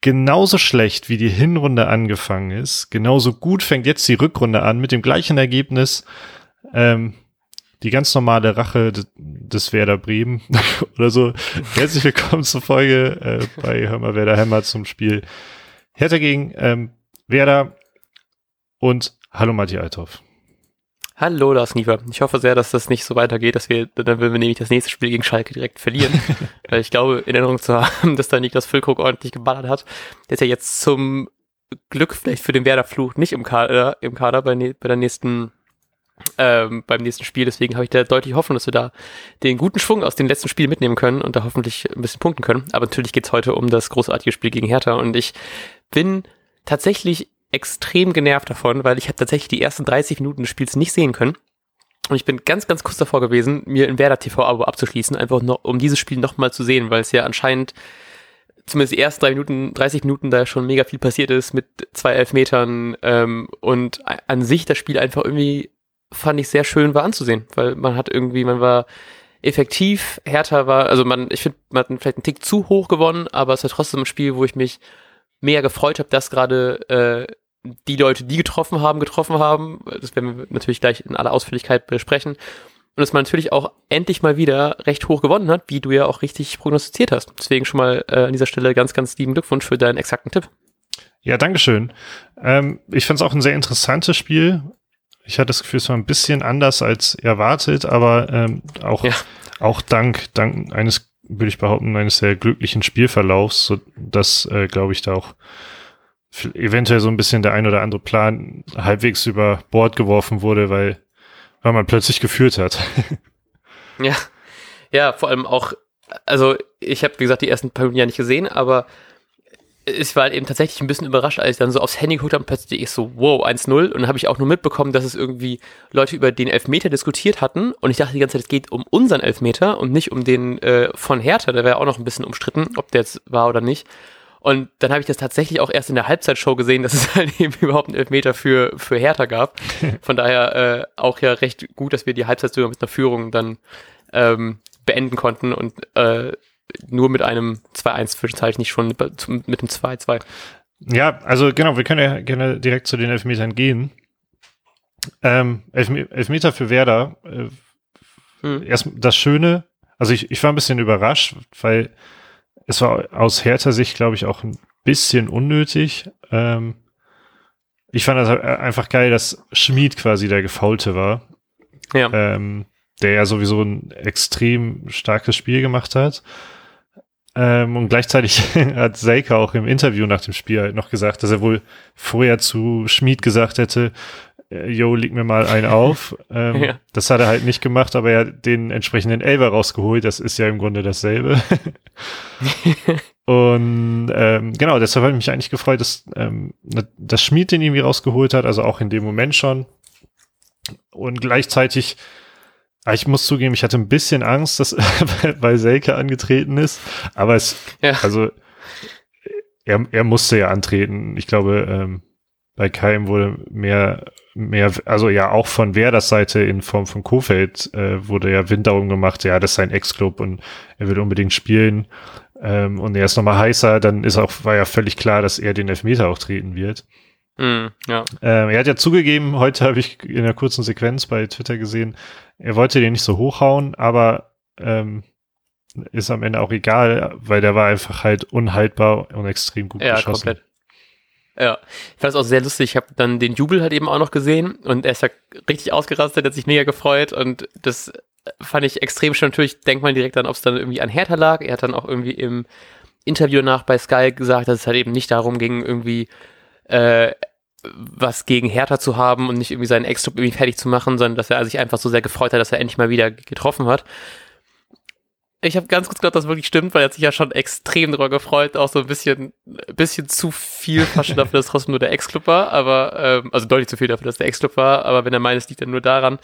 genauso schlecht wie die Hinrunde angefangen ist, genauso gut fängt jetzt die Rückrunde an mit dem gleichen Ergebnis. Ähm, die ganz normale Rache des Werder Bremen oder so. Herzlich willkommen zur Folge äh, bei Hör mal Werder Hämmer zum Spiel Hertha gegen ähm, Werder und hallo Matthias Althoff. Hallo Lars Niefer. Ich hoffe sehr, dass das nicht so weitergeht, dass wir, dann würden wir nämlich das nächste Spiel gegen Schalke direkt verlieren. Weil ich glaube, in Erinnerung zu haben, dass da Niklas Füllkrug ordentlich geballert hat. Der ist ja jetzt zum Glück vielleicht für den Werder-Fluch nicht im Kader, im Kader bei, bei der nächsten ähm, beim nächsten Spiel. Deswegen habe ich da deutlich Hoffnung, dass wir da den guten Schwung aus den letzten Spielen mitnehmen können und da hoffentlich ein bisschen punkten können. Aber natürlich geht's heute um das großartige Spiel gegen Hertha und ich bin tatsächlich extrem genervt davon, weil ich habe tatsächlich die ersten 30 Minuten des Spiels nicht sehen können. Und ich bin ganz, ganz kurz davor gewesen, mir ein Werder TV-Abo abzuschließen, einfach noch, um dieses Spiel nochmal zu sehen, weil es ja anscheinend zumindest die ersten drei Minuten, 30 Minuten da schon mega viel passiert ist mit zwei Elfmetern ähm, und an sich das Spiel einfach irgendwie fand ich sehr schön war anzusehen, weil man hat irgendwie, man war effektiv, härter war, also man, ich finde, man hat vielleicht einen Tick zu hoch gewonnen, aber es war trotzdem ein Spiel, wo ich mich mehr gefreut habe, dass gerade äh, die Leute, die getroffen haben, getroffen haben. Das werden wir natürlich gleich in aller Ausführlichkeit besprechen. Und dass man natürlich auch endlich mal wieder recht hoch gewonnen hat, wie du ja auch richtig prognostiziert hast. Deswegen schon mal äh, an dieser Stelle ganz, ganz lieben Glückwunsch für deinen exakten Tipp. Ja, Dankeschön. Ähm, ich fand es auch ein sehr interessantes Spiel. Ich hatte das Gefühl, es war ein bisschen anders als erwartet, aber ähm, auch, ja. auch dank, dank eines, würde ich behaupten, eines sehr glücklichen Spielverlaufs, so dass, äh, glaube ich, da auch eventuell so ein bisschen der ein oder andere Plan halbwegs über Bord geworfen wurde, weil, weil man plötzlich geführt hat. ja, ja, vor allem auch, also ich habe, wie gesagt, die ersten paar Minuten ja nicht gesehen, aber ich war halt eben tatsächlich ein bisschen überrascht, als ich dann so aufs Handy geguckt habe und plötzlich ich so, wow, 1-0. Und dann habe ich auch nur mitbekommen, dass es irgendwie Leute über den Elfmeter diskutiert hatten. Und ich dachte die ganze Zeit, es geht um unseren Elfmeter und nicht um den äh, von Hertha. Der wäre auch noch ein bisschen umstritten, ob der jetzt war oder nicht. Und dann habe ich das tatsächlich auch erst in der Halbzeitshow gesehen, dass es halt eben überhaupt einen Elfmeter für, für Hertha gab. Von daher äh, auch ja recht gut, dass wir die Halbzeit sogar mit einer Führung dann ähm, beenden konnten und äh, nur mit einem 2-1 Zwischenzeichen, nicht schon mit, mit dem 2-2. Ja, also genau, wir können ja gerne direkt zu den Elfmetern gehen. Ähm, Elfmeter für Werder. Äh, hm. Erst das Schöne, also ich, ich war ein bisschen überrascht, weil es war aus härter Sicht, glaube ich, auch ein bisschen unnötig. Ähm, ich fand das einfach geil, dass Schmied quasi der Gefaulte war. Ja. Ähm, der ja sowieso ein extrem starkes Spiel gemacht hat. Ähm, und gleichzeitig hat Seika auch im Interview nach dem Spiel halt noch gesagt, dass er wohl vorher zu Schmied gesagt hätte, Jo, leg mir mal einen auf. Ähm, ja. Das hat er halt nicht gemacht, aber er hat den entsprechenden Elber rausgeholt. Das ist ja im Grunde dasselbe. und ähm, genau, deshalb habe ich mich eigentlich gefreut, dass, ähm, dass Schmied den irgendwie rausgeholt hat, also auch in dem Moment schon. Und gleichzeitig, ah, ich muss zugeben, ich hatte ein bisschen Angst, dass weil Selke angetreten ist, aber es, ja. also er, er musste ja antreten. Ich glaube, ähm, bei Keim wurde mehr mehr, also ja auch von Werders Seite in Form von Kofeld äh, wurde ja Wind darum gemacht, ja, das ist sein Ex-Club und er will unbedingt spielen ähm, und er ist nochmal heißer, dann ist auch, war ja völlig klar, dass er den Elfmeter auch treten wird. Mm, ja. Ähm, er hat ja zugegeben, heute habe ich in einer kurzen Sequenz bei Twitter gesehen, er wollte den nicht so hochhauen, aber ähm, ist am Ende auch egal, weil der war einfach halt unhaltbar und extrem gut ja, geschossen. Komplett. Ja, ich fand es auch sehr lustig. Ich habe dann den Jubel halt eben auch noch gesehen und er ist ja richtig ausgerastet, hat sich mega gefreut und das fand ich extrem schön. Natürlich denkt man direkt dann, ob es dann irgendwie an Hertha lag. Er hat dann auch irgendwie im Interview nach bei Sky gesagt, dass es halt eben nicht darum ging, irgendwie äh, was gegen Hertha zu haben und nicht irgendwie seinen Ex-Club irgendwie fertig zu machen, sondern dass er sich einfach so sehr gefreut hat, dass er endlich mal wieder getroffen hat. Ich habe ganz kurz gedacht, dass das wirklich stimmt, weil er hat sich ja schon extrem darüber gefreut, auch so ein bisschen, bisschen zu viel fast dafür, dass es trotzdem nur der Ex-Club war, aber, ähm, also deutlich zu viel dafür, dass der Ex-Club war, aber wenn er meint, es liegt dann nur daran,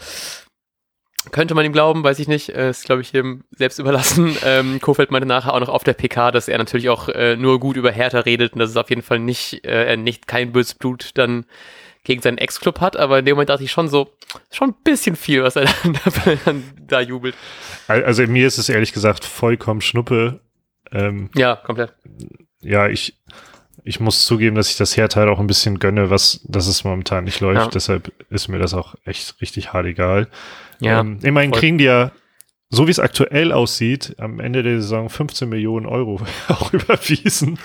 könnte man ihm glauben, weiß ich nicht, ist glaube ich jedem selbst überlassen. Ähm, Kofeld meinte nachher auch noch auf der PK, dass er natürlich auch äh, nur gut über Hertha redet und dass es auf jeden Fall nicht, äh, nicht kein böses Blut dann gegen seinen Ex-Club hat, aber in dem Moment dachte ich schon so, schon ein bisschen viel, was er dann, dann da jubelt. Also mir ist es ehrlich gesagt vollkommen Schnuppe. Ähm, ja, komplett. Ja, ich, ich muss zugeben, dass ich das Hertha halt auch ein bisschen gönne, was, dass es momentan nicht läuft. Ja. Deshalb ist mir das auch echt richtig hart egal. Ja, ähm, immerhin voll. kriegen die ja, so wie es aktuell aussieht, am Ende der Saison 15 Millionen Euro auch überwiesen.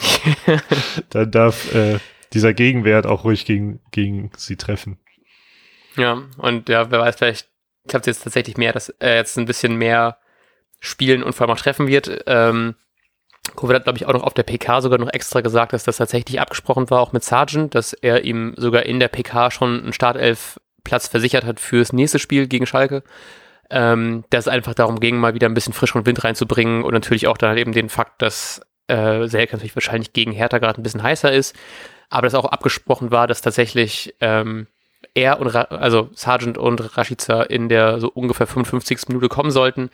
Dann darf äh, dieser Gegenwert auch ruhig gegen, gegen sie treffen. Ja, und ja, wer weiß, vielleicht klappt es jetzt tatsächlich mehr, dass er jetzt ein bisschen mehr spielen und vor allem auch treffen wird. Ähm, Covid hat, glaube ich, auch noch auf der PK sogar noch extra gesagt, dass das tatsächlich abgesprochen war, auch mit Sargent, dass er ihm sogar in der PK schon einen Startelf-Platz versichert hat fürs nächste Spiel gegen Schalke. Ähm, dass es einfach darum ging, mal wieder ein bisschen frischen Wind reinzubringen und natürlich auch dann halt eben den Fakt, dass äh, Selke natürlich wahrscheinlich gegen Hertha gerade ein bisschen heißer ist, aber dass auch abgesprochen war, dass tatsächlich ähm, er und Ra also Sargent und Rashica in der so ungefähr 55. Minute kommen sollten.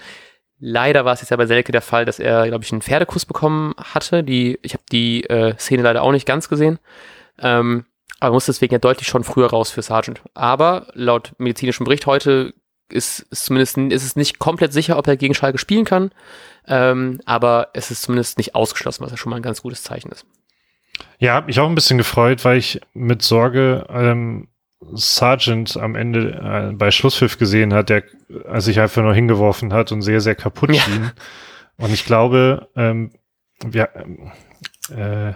Leider war es jetzt ja bei Selke der Fall, dass er, glaube ich, einen Pferdekuss bekommen hatte. Die, ich habe die äh, Szene leider auch nicht ganz gesehen. Ähm, aber muss deswegen ja deutlich schon früher raus für Sargent. Aber laut medizinischem Bericht heute ist, ist zumindest ist es nicht komplett sicher, ob er gegen Schalke spielen kann. Ähm, aber es ist zumindest nicht ausgeschlossen, was ja schon mal ein ganz gutes Zeichen ist. Ja, mich auch ein bisschen gefreut, weil ich mit Sorge ähm, Sargent am Ende äh, bei Schlusspfiff gesehen hat, der äh, sich einfach nur hingeworfen hat und sehr, sehr kaputt schien. Ja. Und ich glaube, ähm, wir, äh,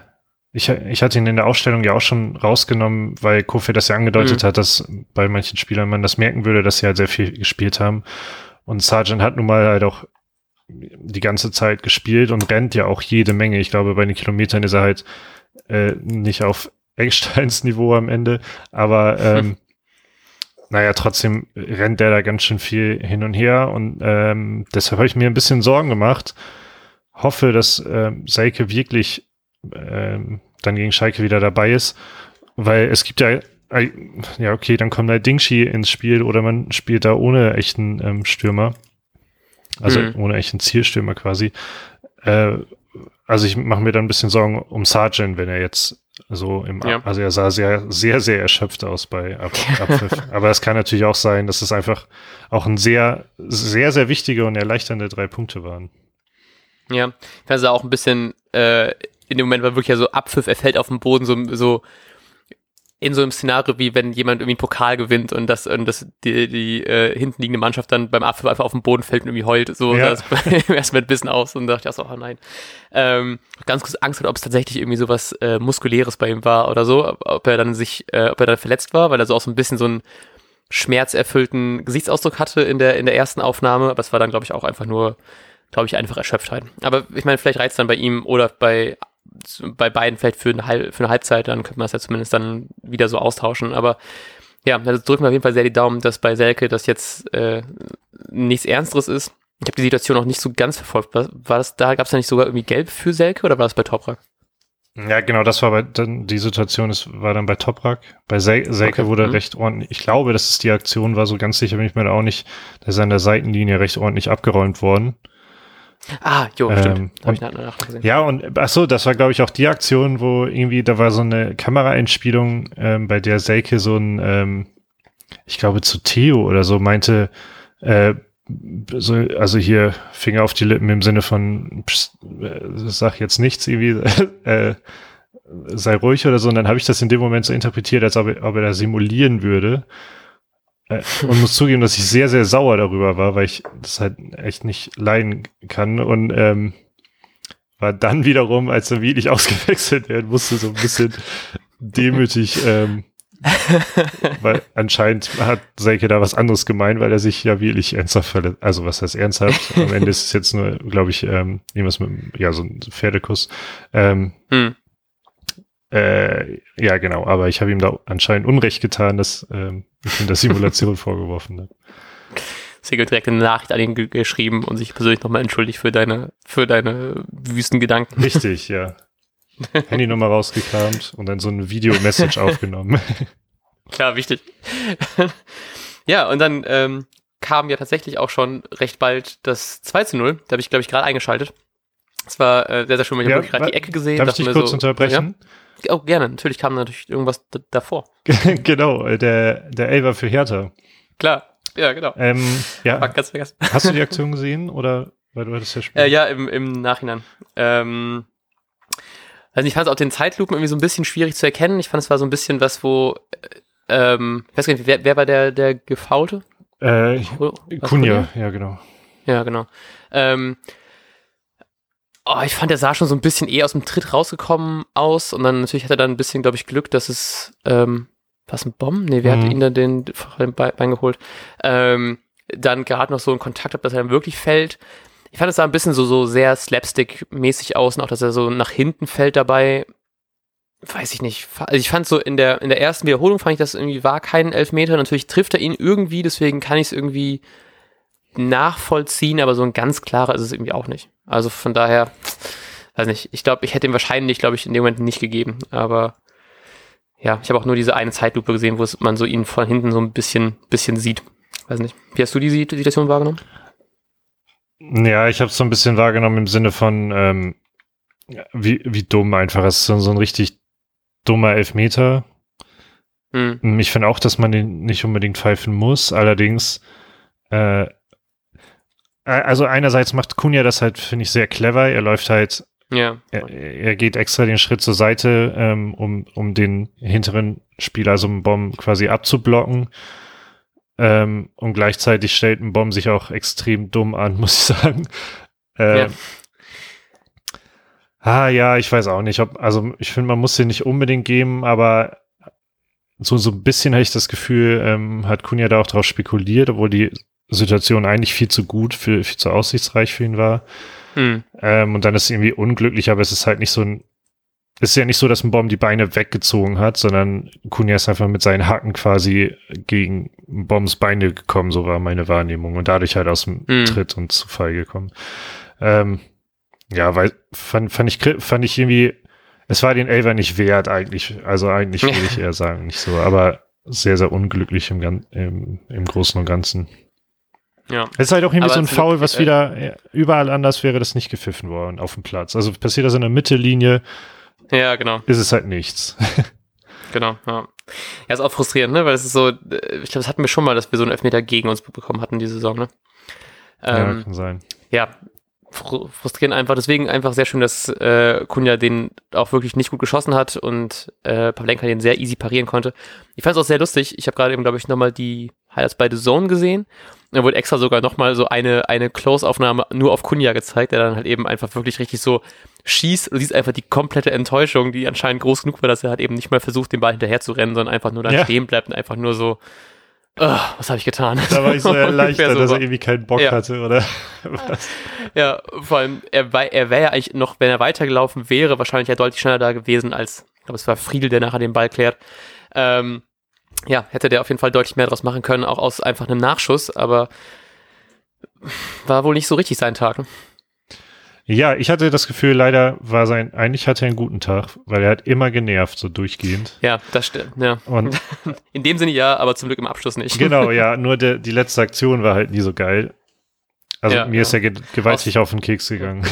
ich, ich hatte ihn in der Ausstellung ja auch schon rausgenommen, weil Kofi das ja angedeutet mhm. hat, dass bei manchen Spielern man das merken würde, dass sie halt sehr viel gespielt haben. Und Sargent hat nun mal halt auch die ganze Zeit gespielt und rennt ja auch jede Menge. Ich glaube, bei den Kilometern ist er halt äh, nicht auf Ecksteins Niveau am Ende, aber ähm, naja, trotzdem rennt der da ganz schön viel hin und her und ähm, deshalb habe ich mir ein bisschen Sorgen gemacht. Hoffe, dass ähm, Seike wirklich ähm, dann gegen Schalke wieder dabei ist, weil es gibt ja äh, ja, okay, dann kommt halt Dingshi ins Spiel oder man spielt da ohne echten ähm, Stürmer. Also mhm. ohne echten Zielstürmer quasi. Äh, also ich mache mir dann ein bisschen Sorgen um Sargent, wenn er jetzt so im, ja. also er sah sehr, sehr, sehr erschöpft aus bei Ab Abpfiff. Aber es kann natürlich auch sein, dass es einfach auch ein sehr, sehr, sehr wichtige und erleichternde drei Punkte waren. Ja, also auch ein bisschen, äh, in dem Moment war wirklich ja so Abpfiff, er fällt auf den Boden, so, so in so einem Szenario, wie wenn jemand irgendwie einen Pokal gewinnt und das, und das die, die äh, hinten liegende Mannschaft dann beim Abpfiff einfach auf den Boden fällt und irgendwie heult. So ja. es erstmal ein bisschen aus und dachte ich auch so, oh nein. Ähm, ganz kurz Angst hat, ob es tatsächlich irgendwie so was äh, Muskuläres bei ihm war oder so, ob er dann sich, äh, ob er dann verletzt war, weil er so auch so ein bisschen so einen schmerzerfüllten Gesichtsausdruck hatte in der, in der ersten Aufnahme, aber es war dann, glaube ich, auch einfach nur, glaube ich, einfach Erschöpftheit. Aber ich meine, vielleicht reizt dann bei ihm oder bei bei beiden vielleicht für eine, Halb, für eine Halbzeit, dann könnte man es ja zumindest dann wieder so austauschen. Aber ja, also drücken wir auf jeden Fall sehr die Daumen, dass bei Selke das jetzt äh, nichts Ernsteres ist. Ich habe die Situation auch nicht so ganz verfolgt. War, war das da, gab es da nicht sogar irgendwie Gelb für Selke oder war das bei Toprak? Ja, genau, das war bei, dann, die Situation ist, war dann bei Toprak. Bei Sel Selke okay. wurde mhm. recht ordentlich, ich glaube, dass es die Aktion war, so ganz sicher bin ich mir da auch nicht, der ist an der Seitenlinie recht ordentlich abgeräumt worden. Ah, jo, ähm, stimmt. Hab ich nachher gesehen. Ja, und ach so, das war, glaube ich, auch die Aktion, wo irgendwie, da war so eine Kameraeinspielung, ähm, bei der Selke so ein, ähm, ich glaube, zu Theo oder so meinte, äh, so, also hier Finger auf die Lippen im Sinne von pst, äh, sag jetzt nichts irgendwie, äh, sei ruhig oder so. Und dann habe ich das in dem Moment so interpretiert, als ob er, ob er da simulieren würde. Äh, und muss zugeben, dass ich sehr, sehr sauer darüber war, weil ich das halt echt nicht leiden kann. Und ähm, war dann wiederum, als er wirklich ausgewechselt werden musste, so ein bisschen demütig, ähm, weil anscheinend hat Seike da was anderes gemeint, weil er sich ja wirklich ernsthaft verletzt. Also was heißt ernsthaft? Am Ende ist es jetzt nur, glaube ich, ähm, irgendwas mit, ja, so ein Pferdekuss. Ähm, hm. Äh, ja, genau, aber ich habe ihm da anscheinend Unrecht getan, dass ähm, ich ihm das Simulation vorgeworfen habe. Sigel direkt eine Nachricht an ihn geschrieben und sich persönlich nochmal entschuldigt für deine, für deine wüsten Gedanken. Richtig, ja. Handynummer rausgekramt und dann so ein Video-Message aufgenommen. Klar, wichtig. ja, und dann ähm, kam ja tatsächlich auch schon recht bald das 2 zu 0. Da habe ich, glaube ich, gerade eingeschaltet. Das war äh, sehr, sehr schön. Ich ja, habe gerade die Ecke gesehen. Darf ich dich kurz so, unterbrechen? Ja? Oh, gerne. Natürlich kam natürlich irgendwas davor. genau, äh, der, der Elber für Hertha. Klar, ja, genau. Ähm, ja. Ganz vergessen. Hast du die Aktion gesehen oder weil du hattest ja Spiel? Äh, ja, im, im Nachhinein. Ähm, Also ich fand es auf den Zeitlupen irgendwie so ein bisschen schwierig zu erkennen. Ich fand es war so ein bisschen was, wo, äh, ähm, ich weiß gar nicht, wer, wer war der, der Gefaulte? Äh, Kunja, ja, genau. Ja, genau. Ähm, oh, ich fand, der sah schon so ein bisschen eh aus dem Tritt rausgekommen aus und dann natürlich hat er dann ein bisschen, glaube ich, Glück, dass es, ähm, was ein Bomben? Nee, wer mhm. hat ihn dann den, den Bein geholt? Ähm, dann gerade noch so einen Kontakt hat, dass er dann wirklich fällt. Ich fand es sah ein bisschen so, so sehr slapstick-mäßig aus und auch, dass er so nach hinten fällt dabei. Weiß ich nicht. Also ich fand so in der, in der ersten Wiederholung fand ich, das irgendwie war kein Elfmeter. Natürlich trifft er ihn irgendwie, deswegen kann ich es irgendwie nachvollziehen, aber so ein ganz klarer ist es irgendwie auch nicht. Also von daher, weiß nicht, ich glaube, ich hätte ihm wahrscheinlich, glaube ich, in dem Moment nicht gegeben, aber ja, ich habe auch nur diese eine Zeitlupe gesehen, wo man so ihn von hinten so ein bisschen, bisschen sieht. Weiß nicht. Wie hast du die Situation wahrgenommen? Ja, ich habe es so ein bisschen wahrgenommen im Sinne von, ähm, wie, wie dumm einfach. Es ist so, so ein richtig dummer Elfmeter. Hm. Ich finde auch, dass man den nicht unbedingt pfeifen muss. Allerdings, äh, also einerseits macht Kunja das halt, finde ich, sehr clever. Er läuft halt, ja. er, er geht extra den Schritt zur Seite, ähm, um, um den hinteren Spieler, also einen Bomb quasi abzublocken. Ähm, und gleichzeitig stellt ein Bomb sich auch extrem dumm an, muss ich sagen. Ähm, ja. Ah ja, ich weiß auch nicht, ob, also ich finde, man muss den nicht unbedingt geben, aber so, so ein bisschen habe ich das Gefühl, ähm, hat Kunja da auch drauf spekuliert, obwohl die Situation eigentlich viel zu gut, für, viel zu aussichtsreich für ihn war. Hm. Ähm, und dann ist es irgendwie unglücklich, aber es ist halt nicht so ein es ist ja nicht so, dass ein Baum die Beine weggezogen hat, sondern Kunja ist einfach mit seinen Hacken quasi gegen Bombs Beine gekommen, so war meine Wahrnehmung und dadurch halt aus dem mm. Tritt und Zufall gekommen. Ähm, ja, weil fand, fand ich fand ich irgendwie, es war den Elver nicht wert eigentlich, also eigentlich würde ich eher sagen, nicht so, aber sehr, sehr unglücklich im, im, im Großen und Ganzen. Ja. Es ist halt auch irgendwie aber so ein Foul, was äh, wieder überall anders wäre das nicht gepfiffen worden auf dem Platz. Also passiert das in der Mittellinie, ja, genau. Ist es halt nichts. genau, ja. Ja, ist auch frustrierend, ne? Weil es ist so, ich glaube, das hatten wir schon mal, dass wir so einen Elfmeter gegen uns bekommen hatten diese Saison, ne? Ähm, ja, kann sein. Ja, frustrierend einfach. Deswegen einfach sehr schön, dass äh, Kunja den auch wirklich nicht gut geschossen hat und äh, Pavlenka den sehr easy parieren konnte. Ich fand es auch sehr lustig. Ich habe gerade eben, glaube ich, nochmal die Highlights bei The Zone gesehen. Da wurde extra sogar nochmal so eine, eine Close-Aufnahme nur auf Kunja gezeigt, der dann halt eben einfach wirklich richtig so schießt. Du siehst einfach die komplette Enttäuschung, die anscheinend groß genug war, dass er halt eben nicht mal versucht, den Ball hinterher zu rennen, sondern einfach nur da ja. stehen bleibt und einfach nur so, was habe ich getan? Da war ich so erleichtert, dass er irgendwie keinen Bock ja. hatte, oder was? Ja, vor allem, er, er wäre ja eigentlich noch, wenn er weitergelaufen wäre, wahrscheinlich ja deutlich schneller da gewesen als, ich glaube, es war Friedel, der nachher den Ball klärt. Ähm, ja, hätte der auf jeden Fall deutlich mehr draus machen können, auch aus einfach einem Nachschuss, aber war wohl nicht so richtig sein Tag. Ne? Ja, ich hatte das Gefühl, leider war sein, eigentlich hatte er einen guten Tag, weil er hat immer genervt, so durchgehend. Ja, das stimmt, ja. Und In dem Sinne ja, aber zum Glück im Abschluss nicht. Genau, ja, nur der, die letzte Aktion war halt nie so geil. Also ja, mir ja. ist er ge gewaltig Aus auf den Keks gegangen.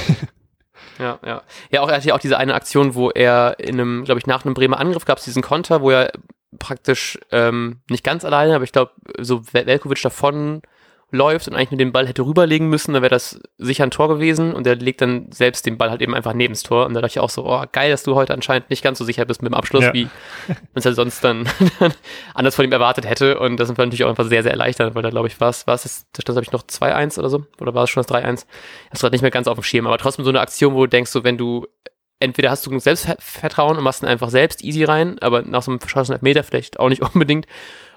Ja, ja. Ja, auch er hatte ja auch diese eine Aktion, wo er in einem, glaube ich, nach einem Bremer Angriff gab es diesen Konter, wo er praktisch ähm, nicht ganz alleine, aber ich glaube, so Velkovic davon läuft und eigentlich nur den Ball hätte rüberlegen müssen, dann wäre das sicher ein Tor gewesen und der legt dann selbst den Ball halt eben einfach neben das Tor und da dachte ich auch so, oh geil, dass du heute anscheinend nicht ganz so sicher bist mit dem Abschluss, ja. wie man es ja sonst dann anders von ihm erwartet hätte und das sind wir natürlich auch einfach sehr, sehr erleichtert, weil da glaube ich war es, war es, da stand glaube ich noch 2-1 oder so oder war es schon das 3-1? Das ist gerade nicht mehr ganz auf dem Schirm, aber trotzdem so eine Aktion, wo du denkst, so wenn du entweder hast du genug Selbstvertrauen und machst ihn einfach selbst easy rein, aber nach so einem verschossenen Meter vielleicht auch nicht unbedingt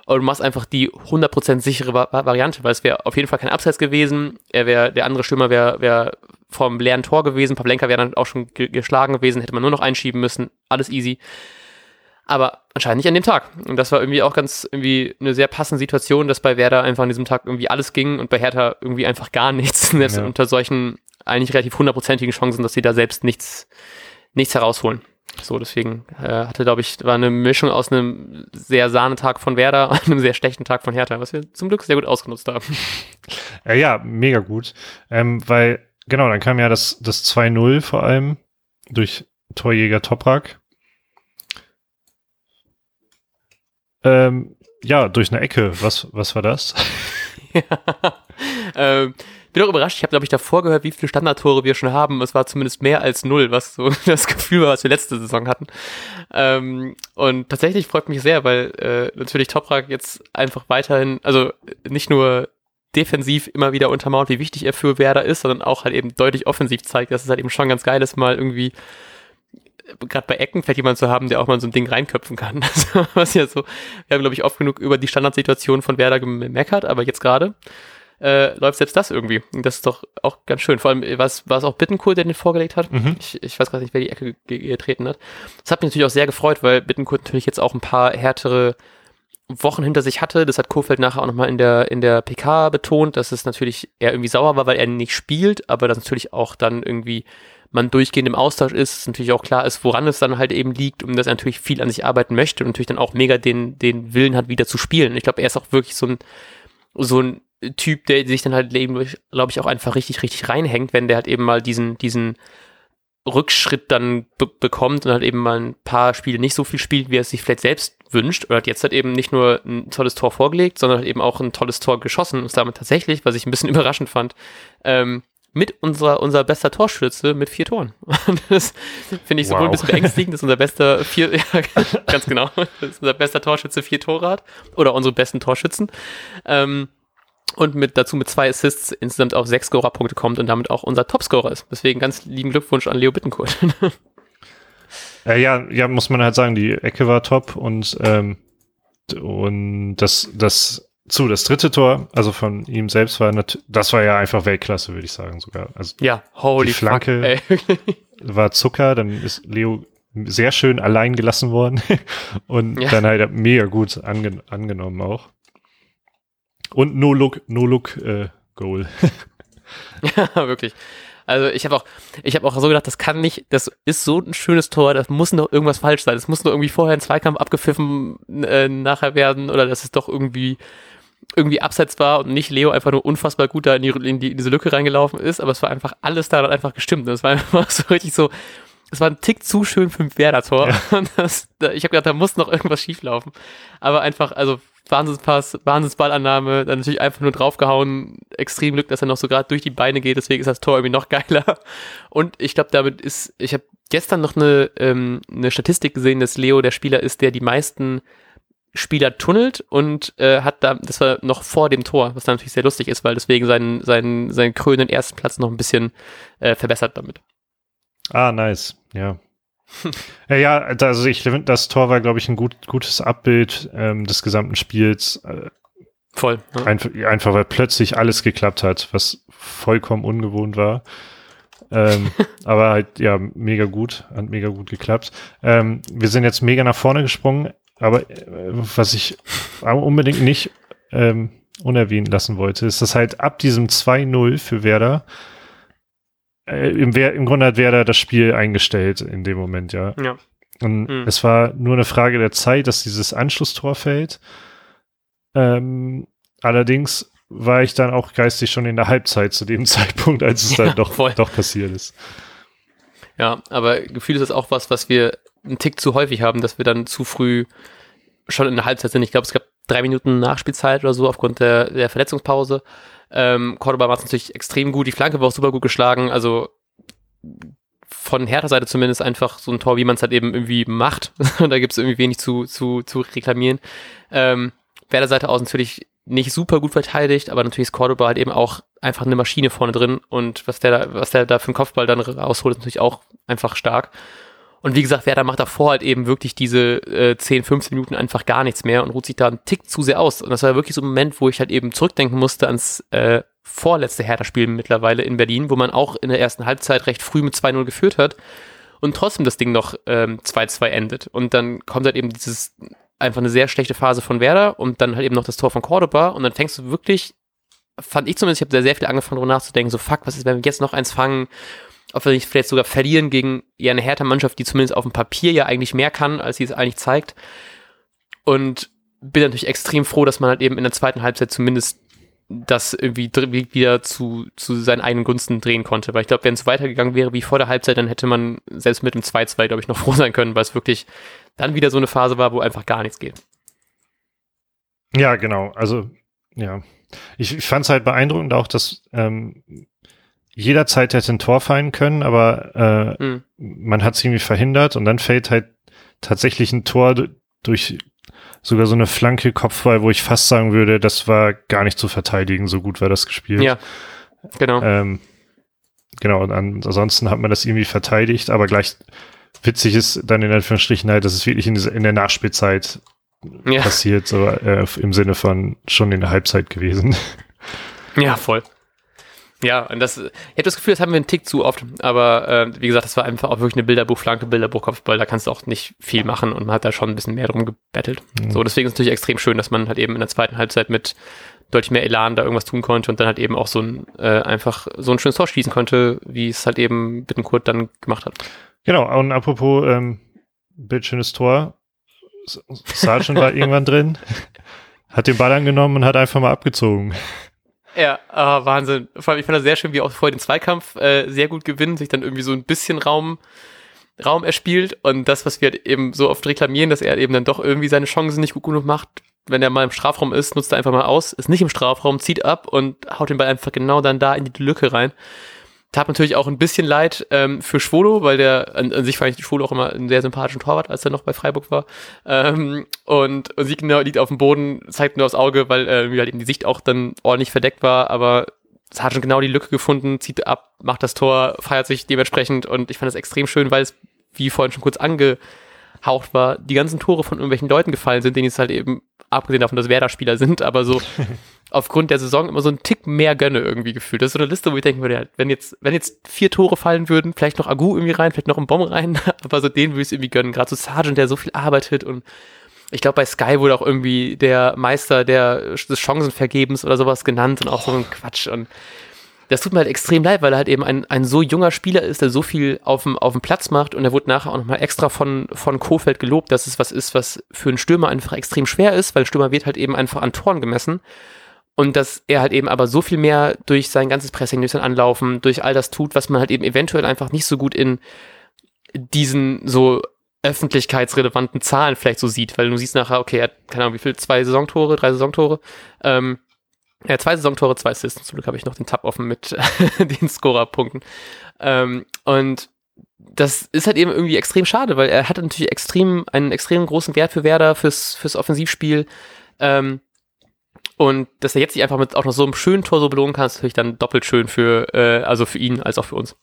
oder du machst einfach die 100% sichere Variante, weil es wäre auf jeden Fall kein Abseits gewesen. Er wäre, der andere Stürmer wäre wär vom leeren Tor gewesen. Pavlenka wäre dann auch schon geschlagen gewesen, hätte man nur noch einschieben müssen. Alles easy. Aber anscheinend nicht an dem Tag. Und das war irgendwie auch ganz irgendwie eine sehr passende Situation, dass bei Werder einfach an diesem Tag irgendwie alles ging und bei Hertha irgendwie einfach gar nichts. Selbst ja. unter solchen eigentlich relativ hundertprozentigen Chancen, dass sie da selbst nichts, nichts herausholen. So, deswegen äh, hatte, glaube ich, war eine Mischung aus einem sehr Sahnetag von Werder und einem sehr schlechten Tag von Hertha, was wir zum Glück sehr gut ausgenutzt haben. Ja, ja mega gut. Ähm, weil, genau, dann kam ja das, das 2-0 vor allem durch Torjäger Toprak. Ähm, ja, durch eine Ecke. Was, was war das? ja, ähm, bin auch überrascht. Ich habe, glaube ich, davor gehört, wie viele Standardtore wir schon haben. Es war zumindest mehr als null, was so das Gefühl war, was wir letzte Saison hatten. Ähm, und tatsächlich freut mich sehr, weil äh, natürlich Toprak jetzt einfach weiterhin, also nicht nur defensiv immer wieder untermauert, wie wichtig er für Werder ist, sondern auch halt eben deutlich offensiv zeigt, dass es halt eben schon ganz geil ist, mal irgendwie gerade bei Ecken vielleicht jemand zu haben, der auch mal so ein Ding reinköpfen kann. Also, was ja so, wir haben, glaube ich, oft genug über die Standardsituation von Werder gemeckert, aber jetzt gerade äh, läuft selbst das irgendwie. Und das ist doch auch ganz schön. Vor allem war es auch Bittencourt, der den vorgelegt hat. Mhm. Ich, ich weiß gar nicht, wer die Ecke getreten hat. Das hat mich natürlich auch sehr gefreut, weil Bittencourt natürlich jetzt auch ein paar härtere Wochen hinter sich hatte. Das hat Kofeld nachher auch nochmal in der, in der PK betont, dass es natürlich eher irgendwie sauer war, weil er nicht spielt, aber dass natürlich auch dann irgendwie man durchgehend im Austausch ist, natürlich auch klar ist, woran es dann halt eben liegt und dass er natürlich viel an sich arbeiten möchte und natürlich dann auch mega den, den Willen hat, wieder zu spielen. Ich glaube, er ist auch wirklich so ein, so ein Typ, der sich dann halt eben, glaube ich, auch einfach richtig, richtig reinhängt, wenn der halt eben mal diesen, diesen Rückschritt dann bekommt und halt eben mal ein paar Spiele nicht so viel spielt, wie er es sich vielleicht selbst wünscht. Oder hat jetzt halt eben nicht nur ein tolles Tor vorgelegt, sondern halt eben auch ein tolles Tor geschossen und damit tatsächlich, was ich ein bisschen überraschend fand, ähm, mit unserer, unser bester Torschütze mit vier Toren. das finde ich sowohl wow. ein bisschen beängstigend, dass unser bester vier, ja, ganz genau, dass unser bester Torschütze vier Tore hat. Oder unsere besten Torschützen. Ähm, und mit dazu mit zwei Assists insgesamt auf sechs Scorerpunkte kommt und damit auch unser Topscorer ist. Deswegen ganz lieben Glückwunsch an Leo Bittencourt. äh, ja, ja, muss man halt sagen, die Ecke war top und ähm, und das das zu. Das dritte Tor, also von ihm selbst war, das war ja einfach Weltklasse, würde ich sagen sogar. Also ja, holy die Flanke fuck, war Zucker, dann ist Leo sehr schön allein gelassen worden und ja. dann halt mega gut ange angenommen auch. Und No Look, No Look äh, Goal. ja, wirklich. Also ich habe auch, ich habe auch so gedacht, das kann nicht, das ist so ein schönes Tor, das muss noch irgendwas falsch sein. Es muss nur irgendwie vorher ein Zweikampf abgepfiffen äh, nachher werden oder das ist doch irgendwie irgendwie abseits war und nicht Leo einfach nur unfassbar gut da in, die, in, die, in diese Lücke reingelaufen ist, aber es war einfach alles da einfach gestimmt. Es war einfach so richtig so, es war ein Tick zu schön für ein Werder-Tor. Ja. ich habe gedacht, da muss noch irgendwas schieflaufen. Aber einfach, also Wahnsinnspass, Wahnsinnsballannahme, dann natürlich einfach nur draufgehauen, extrem Glück, dass er noch so gerade durch die Beine geht, deswegen ist das Tor irgendwie noch geiler. Und ich glaube, damit ist, ich habe gestern noch eine, ähm, eine Statistik gesehen, dass Leo der Spieler ist, der die meisten Spieler tunnelt und äh, hat da, das war noch vor dem Tor, was dann natürlich sehr lustig ist, weil deswegen seinen, seinen, seinen krönenden ersten Platz noch ein bisschen äh, verbessert damit. Ah, nice, ja. ja, ja, also ich finde, das Tor war, glaube ich, ein gut, gutes Abbild ähm, des gesamten Spiels. Äh, Voll. Ja. Einfach, einfach, weil plötzlich alles geklappt hat, was vollkommen ungewohnt war. ähm, aber halt, ja, mega gut, hat mega gut geklappt. Ähm, wir sind jetzt mega nach vorne gesprungen. Aber äh, was ich unbedingt nicht ähm, unerwähnt lassen wollte, ist, dass halt ab diesem 2-0 für Werder äh, im, im, Grunde hat Werder das Spiel eingestellt in dem Moment, ja. Ja. Und mhm. es war nur eine Frage der Zeit, dass dieses Anschlusstor fällt. Ähm, allerdings war ich dann auch geistig schon in der Halbzeit zu dem Zeitpunkt, als es ja, dann doch, doch passiert ist. Ja, aber Gefühl ist das auch was, was wir einen Tick zu häufig haben, dass wir dann zu früh schon in der Halbzeit sind. Ich glaube, es gab drei Minuten Nachspielzeit oder so aufgrund der, der Verletzungspause. Ähm, Cordoba war es natürlich extrem gut, die Flanke war auch super gut geschlagen, also von Hertha Seite zumindest einfach so ein Tor, wie man es halt eben irgendwie macht. da gibt es irgendwie wenig zu, zu, zu reklamieren. Ähm, Werder Seite aus natürlich nicht super gut verteidigt, aber natürlich ist Cordoba halt eben auch einfach eine Maschine vorne drin und was der da, was der da für einen Kopfball dann rausholt, ist natürlich auch einfach stark. Und wie gesagt, Werder macht davor halt eben wirklich diese äh, 10, 15 Minuten einfach gar nichts mehr und ruht sich da einen Tick zu sehr aus. Und das war wirklich so ein Moment, wo ich halt eben zurückdenken musste ans äh, vorletzte Hertha-Spiel mittlerweile in Berlin, wo man auch in der ersten Halbzeit recht früh mit 2-0 geführt hat und trotzdem das Ding noch 2-2 ähm, endet. Und dann kommt halt eben dieses einfach eine sehr schlechte Phase von Werder und dann halt eben noch das Tor von Cordoba und dann fängst du wirklich, fand ich zumindest, ich habe sehr, sehr viel angefangen darüber nachzudenken, so fuck, was ist, wenn wir jetzt noch eins fangen ob wir nicht vielleicht sogar verlieren gegen ja eine härter Mannschaft, die zumindest auf dem Papier ja eigentlich mehr kann, als sie es eigentlich zeigt. Und bin natürlich extrem froh, dass man halt eben in der zweiten Halbzeit zumindest das irgendwie wieder zu, zu seinen eigenen Gunsten drehen konnte. Weil ich glaube, wenn es weitergegangen wäre wie vor der Halbzeit, dann hätte man selbst mit dem 2-2, glaube ich, noch froh sein können, weil es wirklich dann wieder so eine Phase war, wo einfach gar nichts geht. Ja, genau. Also, ja. ich, ich fand es halt beeindruckend auch, dass ähm, jederzeit hätte ein Tor fallen können, aber äh, mhm. man hat es irgendwie verhindert und dann fällt halt tatsächlich ein Tor durch sogar so eine Flanke Kopfball, wo ich fast sagen würde, das war gar nicht zu verteidigen, so gut war das gespielt. Ja, genau. Ähm, genau, und ansonsten hat man das irgendwie verteidigt, aber gleich witzig ist dann in Anführungsstrichen halt, dass es wirklich in, in der Nachspielzeit ja. passiert, so äh, im Sinne von schon in der Halbzeit gewesen. Ja, voll. Ja, und das, ich habe das Gefühl, das haben wir einen Tick zu oft, aber äh, wie gesagt, das war einfach auch wirklich eine Bilderbuchflanke, Bilderbuchkopfball, da kannst du auch nicht viel machen und man hat da schon ein bisschen mehr drum gebettelt. Mhm. So, deswegen ist es natürlich extrem schön, dass man halt eben in der zweiten Halbzeit mit deutlich mehr Elan da irgendwas tun konnte und dann halt eben auch so ein, äh, einfach so ein schönes Tor schießen konnte, wie es halt eben Bittenkurt dann gemacht hat. Genau, und apropos ähm, bildschönes Tor, Sargent war irgendwann drin, hat den Ball angenommen und hat einfach mal abgezogen. Ja, oh, Wahnsinn. Vor allem, ich fand das sehr schön, wie auch vorher den Zweikampf äh, sehr gut gewinnt, sich dann irgendwie so ein bisschen Raum, Raum erspielt und das, was wir halt eben so oft reklamieren, dass er eben dann doch irgendwie seine Chancen nicht gut genug macht, wenn er mal im Strafraum ist, nutzt er einfach mal aus, ist nicht im Strafraum, zieht ab und haut den Ball einfach genau dann da in die Lücke rein tat natürlich auch ein bisschen leid ähm, für Schwolo, weil der an, an sich fand ich Schwolo auch immer einen sehr sympathischen Torwart, als er noch bei Freiburg war. Ähm, und, und Siegner liegt auf dem Boden, zeigt nur aufs Auge, weil äh, halt eben die Sicht auch dann ordentlich verdeckt war, aber es hat schon genau die Lücke gefunden, zieht ab, macht das Tor, feiert sich dementsprechend und ich fand das extrem schön, weil es, wie vorhin schon kurz angehaucht war, die ganzen Tore von irgendwelchen Leuten gefallen sind, denen es halt eben, abgesehen davon, dass Werder-Spieler sind, aber so aufgrund der Saison immer so einen Tick mehr gönne irgendwie gefühlt. Das ist so eine Liste, wo ich denken würde, wenn jetzt, wenn jetzt vier Tore fallen würden, vielleicht noch Agu irgendwie rein, vielleicht noch ein Bomb rein, aber so den würde ich es irgendwie gönnen. Gerade so Sargent, der so viel arbeitet und ich glaube, bei Sky wurde auch irgendwie der Meister der, des Chancenvergebens oder sowas genannt und auch so ein Quatsch. Und das tut mir halt extrem leid, weil er halt eben ein, ein so junger Spieler ist, der so viel auf dem, auf dem Platz macht und er wurde nachher auch nochmal extra von, von Kofeld gelobt, dass es was ist, was für einen Stürmer einfach extrem schwer ist, weil ein Stürmer wird halt eben einfach an Toren gemessen. Und dass er halt eben aber so viel mehr durch sein ganzes Pressing, durch sein Anlaufen, durch all das tut, was man halt eben eventuell einfach nicht so gut in diesen so öffentlichkeitsrelevanten Zahlen vielleicht so sieht, weil du siehst nachher, okay, er hat, keine Ahnung, wie viel, zwei Saisontore, drei Saisontore, ähm, ja, zwei Saisontore, zwei Assists, zum Glück habe ich noch den Tab offen mit den Scorerpunkten. Ähm, und das ist halt eben irgendwie extrem schade, weil er hat natürlich extrem, einen extrem großen Wert für Werder, fürs, fürs Offensivspiel, ähm, und dass er jetzt sich einfach mit auch noch so einem schönen Tor so belohnen kann, ist natürlich dann doppelt schön für, äh, also für ihn als auch für uns.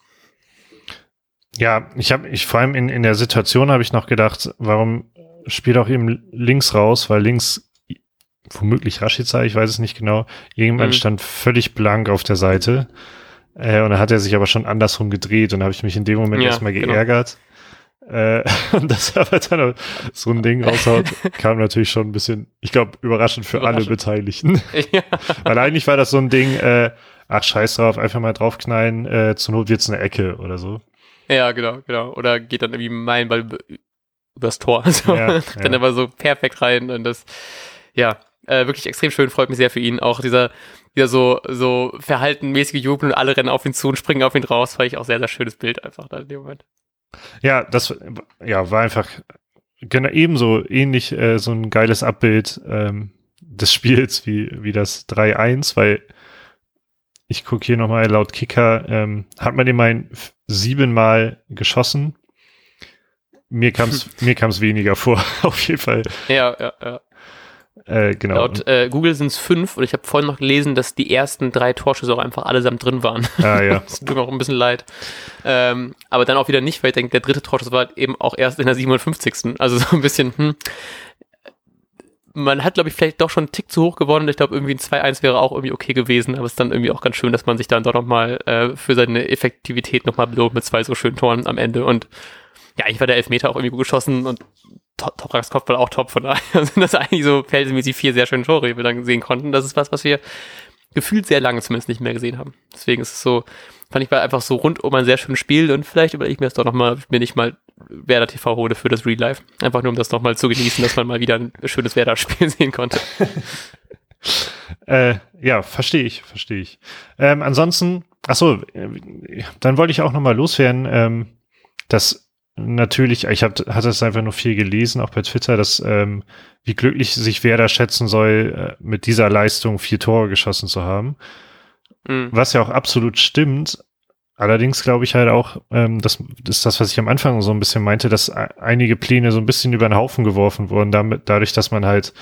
Ja, ich habe, ich vor allem in, in der Situation habe ich noch gedacht, warum spielt auch eben links raus, weil links womöglich Rashica, ich weiß es nicht genau, irgendwann mhm. stand völlig blank auf der Seite. Äh, und dann hat er sich aber schon andersrum gedreht und habe ich mich in dem Moment ja, erstmal genau. geärgert. Genau. Äh, und dass er dann so ein Ding raushaut, kam natürlich schon ein bisschen, ich glaube, überraschend für überraschend. alle Beteiligten. Ja. Weil eigentlich war das so ein Ding, äh, ach scheiß drauf, einfach mal draufknallen, äh, zur Not wird's eine Ecke oder so. Ja, genau, genau. Oder geht dann irgendwie mein Ball übers Tor. So. Ja, dann ja. aber so perfekt rein und das, ja, äh, wirklich extrem schön, freut mich sehr für ihn. Auch dieser, dieser so, so verhaltenmäßige Jubel und alle rennen auf ihn zu und springen auf ihn raus, fand ich auch sehr, sehr schönes Bild einfach da in dem Moment. Ja, das ja, war einfach genau ebenso ähnlich äh, so ein geiles Abbild ähm, des Spiels wie, wie das 3-1, weil ich gucke hier nochmal laut Kicker, ähm, hat man immerhin siebenmal geschossen. Mir kam es mir kam's weniger vor, auf jeden Fall. Ja, ja, ja. Äh, genau. Laut äh, Google sind es fünf und ich habe vorhin noch gelesen, dass die ersten drei Torschüsse auch einfach allesamt drin waren. Ah, ja. das tut mir auch ein bisschen leid. Ähm, aber dann auch wieder nicht, weil ich denke, der dritte Torschuss war eben auch erst in der 57. Also so ein bisschen, hm. Man hat, glaube ich, vielleicht doch schon einen Tick zu hoch gewonnen. Ich glaube, irgendwie ein 2-1 wäre auch irgendwie okay gewesen, aber es ist dann irgendwie auch ganz schön, dass man sich dann doch nochmal äh, für seine Effektivität nochmal belohnt mit zwei so schönen Toren am Ende. Und ja, ich war der Elfmeter auch irgendwie gut geschossen und Topraks Kopfball auch top, von daher sind das eigentlich so verhältnismäßig vier sehr schöne Tore, die wir dann sehen konnten. Das ist was, was wir gefühlt sehr lange zumindest nicht mehr gesehen haben. Deswegen ist es so, fand ich war einfach so rundum ein sehr schönes Spiel und vielleicht überlege ich mir das doch nochmal, mir nicht mal Werder TV hole für das Real Life. Einfach nur, um das nochmal zu genießen, dass man mal wieder ein schönes Werder-Spiel sehen konnte. äh, ja, verstehe ich, verstehe ich. Ähm, ansonsten, ach so, äh, dann wollte ich auch nochmal loswerden, ähm, dass natürlich, ich hab, hatte es einfach nur viel gelesen, auch bei Twitter, dass ähm, wie glücklich sich Werder schätzen soll, äh, mit dieser Leistung vier Tore geschossen zu haben. Mhm. Was ja auch absolut stimmt. Allerdings glaube ich halt auch, ähm, das ist das, was ich am Anfang so ein bisschen meinte, dass einige Pläne so ein bisschen über den Haufen geworfen wurden, damit, dadurch, dass man halt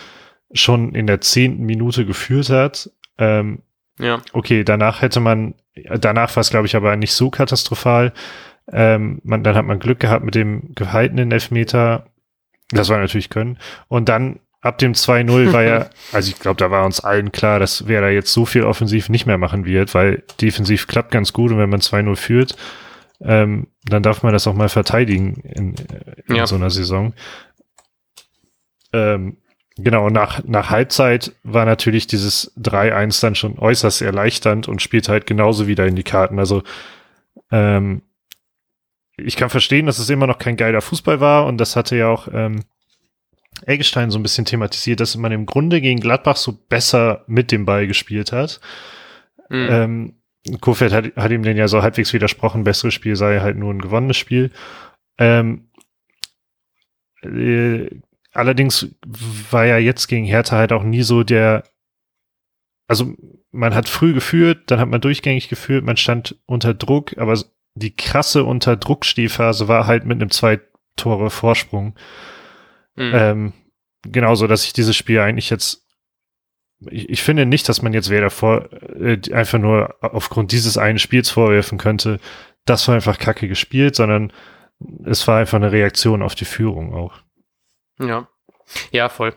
schon in der zehnten Minute geführt hat. Ähm, ja. Okay, danach hätte man, danach war es, glaube ich, aber nicht so katastrophal. Ähm, man, dann hat man Glück gehabt mit dem gehaltenen Elfmeter. Das war natürlich können. Und dann ab dem 2-0 war ja, also ich glaube, da war uns allen klar, dass wer da jetzt so viel offensiv nicht mehr machen wird, weil defensiv klappt ganz gut und wenn man 2-0 führt, ähm, dann darf man das auch mal verteidigen in, in ja. so einer Saison. Ähm, genau, nach, nach Halbzeit war natürlich dieses 3-1 dann schon äußerst erleichternd und spielt halt genauso wieder in die Karten. Also ähm, ich kann verstehen, dass es immer noch kein geiler Fußball war und das hatte ja auch ähm, Eggestein so ein bisschen thematisiert, dass man im Grunde gegen Gladbach so besser mit dem Ball gespielt hat. Mhm. Ähm, Kofeld hat, hat ihm denn ja so halbwegs widersprochen, besseres Spiel sei halt nur ein gewonnenes Spiel. Ähm, äh, allerdings war ja jetzt gegen Hertha halt auch nie so der, also man hat früh geführt, dann hat man durchgängig geführt, man stand unter Druck, aber die krasse Unterdruckstehphase war halt mit einem zwei Tore Vorsprung. Mhm. Ähm, genauso, dass ich dieses Spiel eigentlich jetzt ich, ich finde nicht, dass man jetzt wer davor äh, einfach nur aufgrund dieses einen Spiels vorwerfen könnte, das war einfach kacke gespielt, sondern es war einfach eine Reaktion auf die Führung auch. Ja. Ja, voll.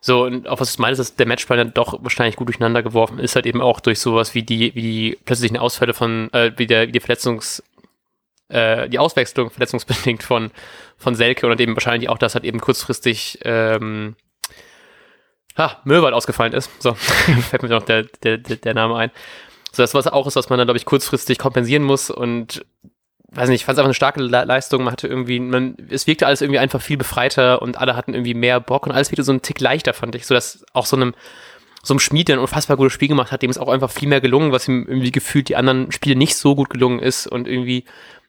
So, und auf was du meinst, dass der Matchplan dann doch wahrscheinlich gut durcheinander geworfen ist, halt eben auch durch sowas wie die, wie die plötzlichen Ausfälle von, äh, wie der, wie die Verletzungs, äh, die Auswechslung verletzungsbedingt von, von Selke und eben wahrscheinlich auch, dass halt eben kurzfristig ähm, ha, Möwald ausgefallen ist. So, fällt mir noch der, der, der Name ein. So, das was auch ist, was man dann, glaube ich, kurzfristig kompensieren muss und weiß nicht, ich fand es einfach eine starke Le Leistung. Man hatte irgendwie, man, es wirkte alles irgendwie einfach viel befreiter und alle hatten irgendwie mehr Bock und alles wieder so ein Tick leichter, fand ich. So dass auch so einem, so einem Schmied, der ein unfassbar gutes Spiel gemacht hat, dem ist auch einfach viel mehr gelungen, was ihm irgendwie gefühlt die anderen Spiele nicht so gut gelungen ist und irgendwie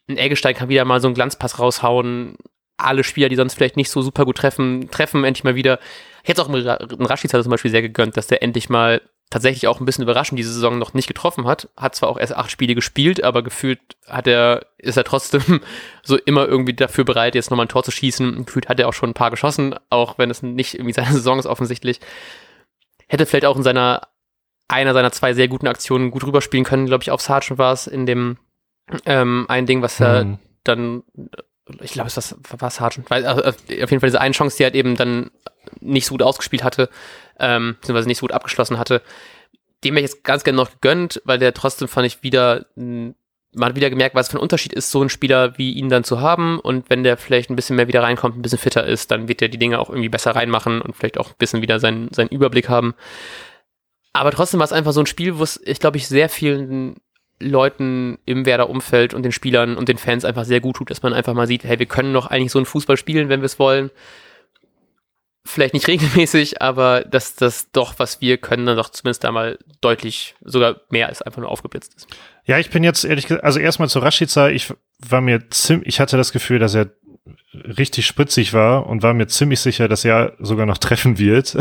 ein Eggestein kann wieder mal so einen Glanzpass raushauen. Alle Spieler, die sonst vielleicht nicht so super gut treffen, treffen endlich mal wieder. Ich hätte auch einen Rashica zum Beispiel sehr gegönnt, dass der endlich mal tatsächlich auch ein bisschen überraschend diese Saison noch nicht getroffen hat. Hat zwar auch erst acht Spiele gespielt, aber gefühlt hat er, ist er trotzdem so immer irgendwie dafür bereit, jetzt nochmal ein Tor zu schießen. Gefühlt hat er auch schon ein paar geschossen, auch wenn es nicht irgendwie seine Saison ist offensichtlich. Hätte vielleicht auch in seiner, einer seiner zwei sehr guten Aktionen gut rüberspielen können, glaube ich, auf Sargent war es in dem ähm, ein Ding, was er mhm. dann, ich glaube, es war, war Sargent, weil, also auf jeden Fall diese eine Chance, die er halt eben dann nicht so gut ausgespielt hatte, ähm, beziehungsweise nicht so gut abgeschlossen hatte. Dem hätte ich jetzt ganz gerne noch gegönnt, weil der trotzdem fand ich wieder, man hat wieder gemerkt, was für ein Unterschied ist, so einen Spieler wie ihn dann zu haben. Und wenn der vielleicht ein bisschen mehr wieder reinkommt, ein bisschen fitter ist, dann wird er die Dinge auch irgendwie besser reinmachen und vielleicht auch ein bisschen wieder seinen, seinen Überblick haben. Aber trotzdem war es einfach so ein Spiel, wo es, ich glaube, ich sehr vielen Leuten im Werder-Umfeld und den Spielern und den Fans einfach sehr gut tut, dass man einfach mal sieht, hey, wir können noch eigentlich so einen Fußball spielen, wenn wir es wollen. Vielleicht nicht regelmäßig, aber dass das doch, was wir können, dann doch zumindest einmal deutlich sogar mehr als einfach nur aufgeblitzt ist. Ja, ich bin jetzt ehrlich gesagt, also erstmal zu Rashica, ich war mir ziemlich, ich hatte das Gefühl, dass er richtig spritzig war und war mir ziemlich sicher, dass er sogar noch treffen wird.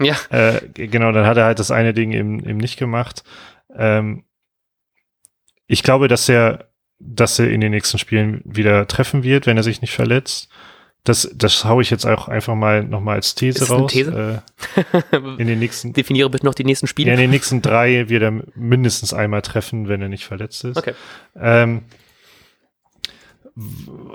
Ja. äh, genau, dann hat er halt das eine Ding eben, eben nicht gemacht. Ähm, ich glaube, dass er, dass er in den nächsten Spielen wieder treffen wird, wenn er sich nicht verletzt. Das, das hau ich jetzt auch einfach mal nochmal als These Ist raus. These? Äh, in den nächsten. Definiere bitte noch die nächsten Spiele. Ja, in den nächsten drei wird er mindestens einmal treffen, wenn er nicht verletzt ist. Okay. Ähm,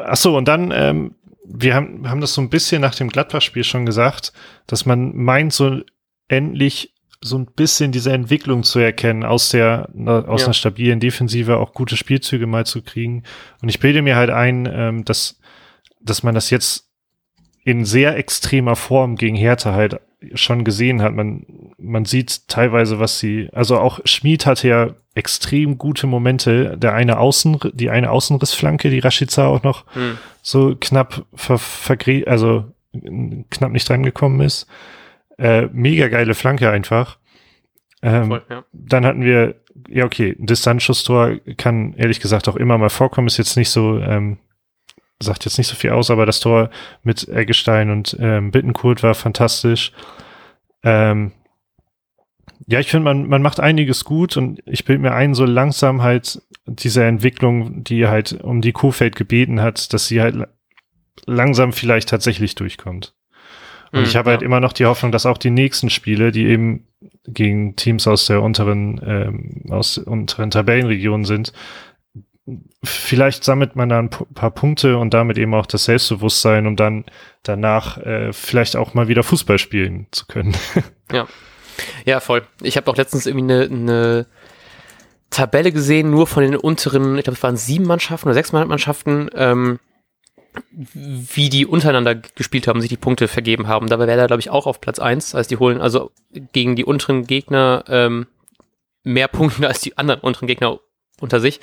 ach so, und dann, ähm, wir haben, haben das so ein bisschen nach dem Gladbach-Spiel schon gesagt, dass man meint, so endlich so ein bisschen diese Entwicklung zu erkennen, aus der, aus ja. einer stabilen Defensive auch gute Spielzüge mal zu kriegen. Und ich bilde mir halt ein, ähm, dass, dass man das jetzt in sehr extremer Form gegen Hertha halt schon gesehen hat. Man, man sieht teilweise, was sie, also auch Schmid hatte ja extrem gute Momente. Der eine Außen, die eine Außenrissflanke, die Rashica auch noch hm. so knapp ver, vergre also knapp nicht dran gekommen ist. Äh, mega geile Flanke einfach. Ähm, Voll, ja. Dann hatten wir, ja okay, ein Distanzschusstor kann ehrlich gesagt auch immer mal vorkommen, ist jetzt nicht so, ähm, sagt jetzt nicht so viel aus, aber das Tor mit Eggestein und ähm, Bittenkurt war fantastisch. Ähm, ja, ich finde, man, man macht einiges gut und ich bilde mir ein, so langsam halt diese Entwicklung, die halt um die Kuhfeld gebeten hat, dass sie halt langsam vielleicht tatsächlich durchkommt. Und mhm, ich habe halt ja. halt immer noch die Hoffnung, dass auch die nächsten Spiele, die eben gegen Teams aus der unteren, ähm, aus unteren Tabellenregionen sind, vielleicht sammelt man da ein paar Punkte und damit eben auch das Selbstbewusstsein, um dann danach äh, vielleicht auch mal wieder Fußball spielen zu können. Ja. Ja, voll. Ich habe auch letztens irgendwie eine, eine Tabelle gesehen, nur von den unteren, ich glaube, es waren sieben Mannschaften oder sechs Mannschaften, ähm, wie die untereinander gespielt haben, sich die Punkte vergeben haben. Dabei wäre er, glaube ich, auch auf Platz eins, als die holen also gegen die unteren Gegner ähm, mehr Punkte als die anderen unteren Gegner unter sich.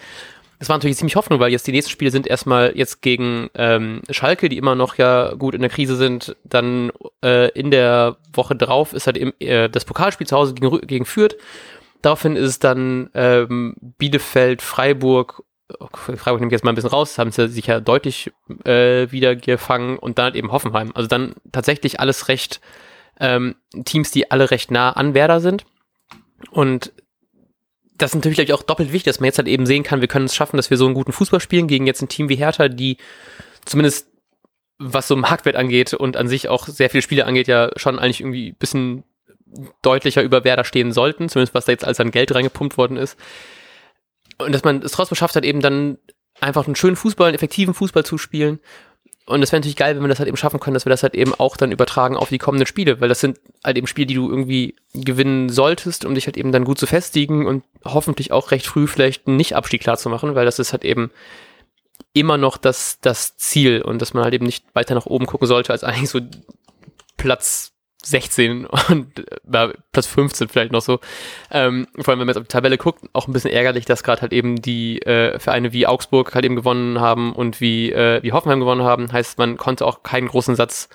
Das war natürlich ziemlich Hoffnung, weil jetzt die nächsten Spiele sind erstmal jetzt gegen ähm, Schalke, die immer noch ja gut in der Krise sind. Dann äh, in der Woche drauf ist halt eben äh, das Pokalspiel zu Hause gegen, gegen Fürth. Daraufhin ist es dann ähm, Bielefeld, Freiburg. Freiburg nehme ich jetzt mal ein bisschen raus, haben sie sich ja deutlich äh, wieder gefangen und dann halt eben Hoffenheim. Also dann tatsächlich alles recht ähm, Teams, die alle recht nah an Werder sind. Und das ist natürlich ich, auch doppelt wichtig, dass man jetzt halt eben sehen kann, wir können es schaffen, dass wir so einen guten Fußball spielen gegen jetzt ein Team wie Hertha, die zumindest was so Marktwert angeht und an sich auch sehr viele Spiele angeht, ja schon eigentlich irgendwie ein bisschen deutlicher über Werder stehen sollten, zumindest was da jetzt als an Geld reingepumpt worden ist. Und dass man es trotzdem schafft hat, eben dann einfach einen schönen Fußball, einen effektiven Fußball zu spielen. Und es wäre natürlich geil, wenn wir das halt eben schaffen können, dass wir das halt eben auch dann übertragen auf die kommenden Spiele, weil das sind halt eben Spiele, die du irgendwie gewinnen solltest, um dich halt eben dann gut zu festigen und hoffentlich auch recht früh vielleicht einen Nicht-Abstieg klar zu machen, weil das ist halt eben immer noch das, das Ziel. Und dass man halt eben nicht weiter nach oben gucken sollte, als eigentlich so Platz 16 und äh, Platz 15 vielleicht noch so. Ähm, vor allem, wenn man jetzt auf die Tabelle guckt, auch ein bisschen ärgerlich, dass gerade halt eben die äh, Vereine wie Augsburg halt eben gewonnen haben und wie, äh, wie Hoffenheim gewonnen haben. Heißt, man konnte auch keinen großen Satz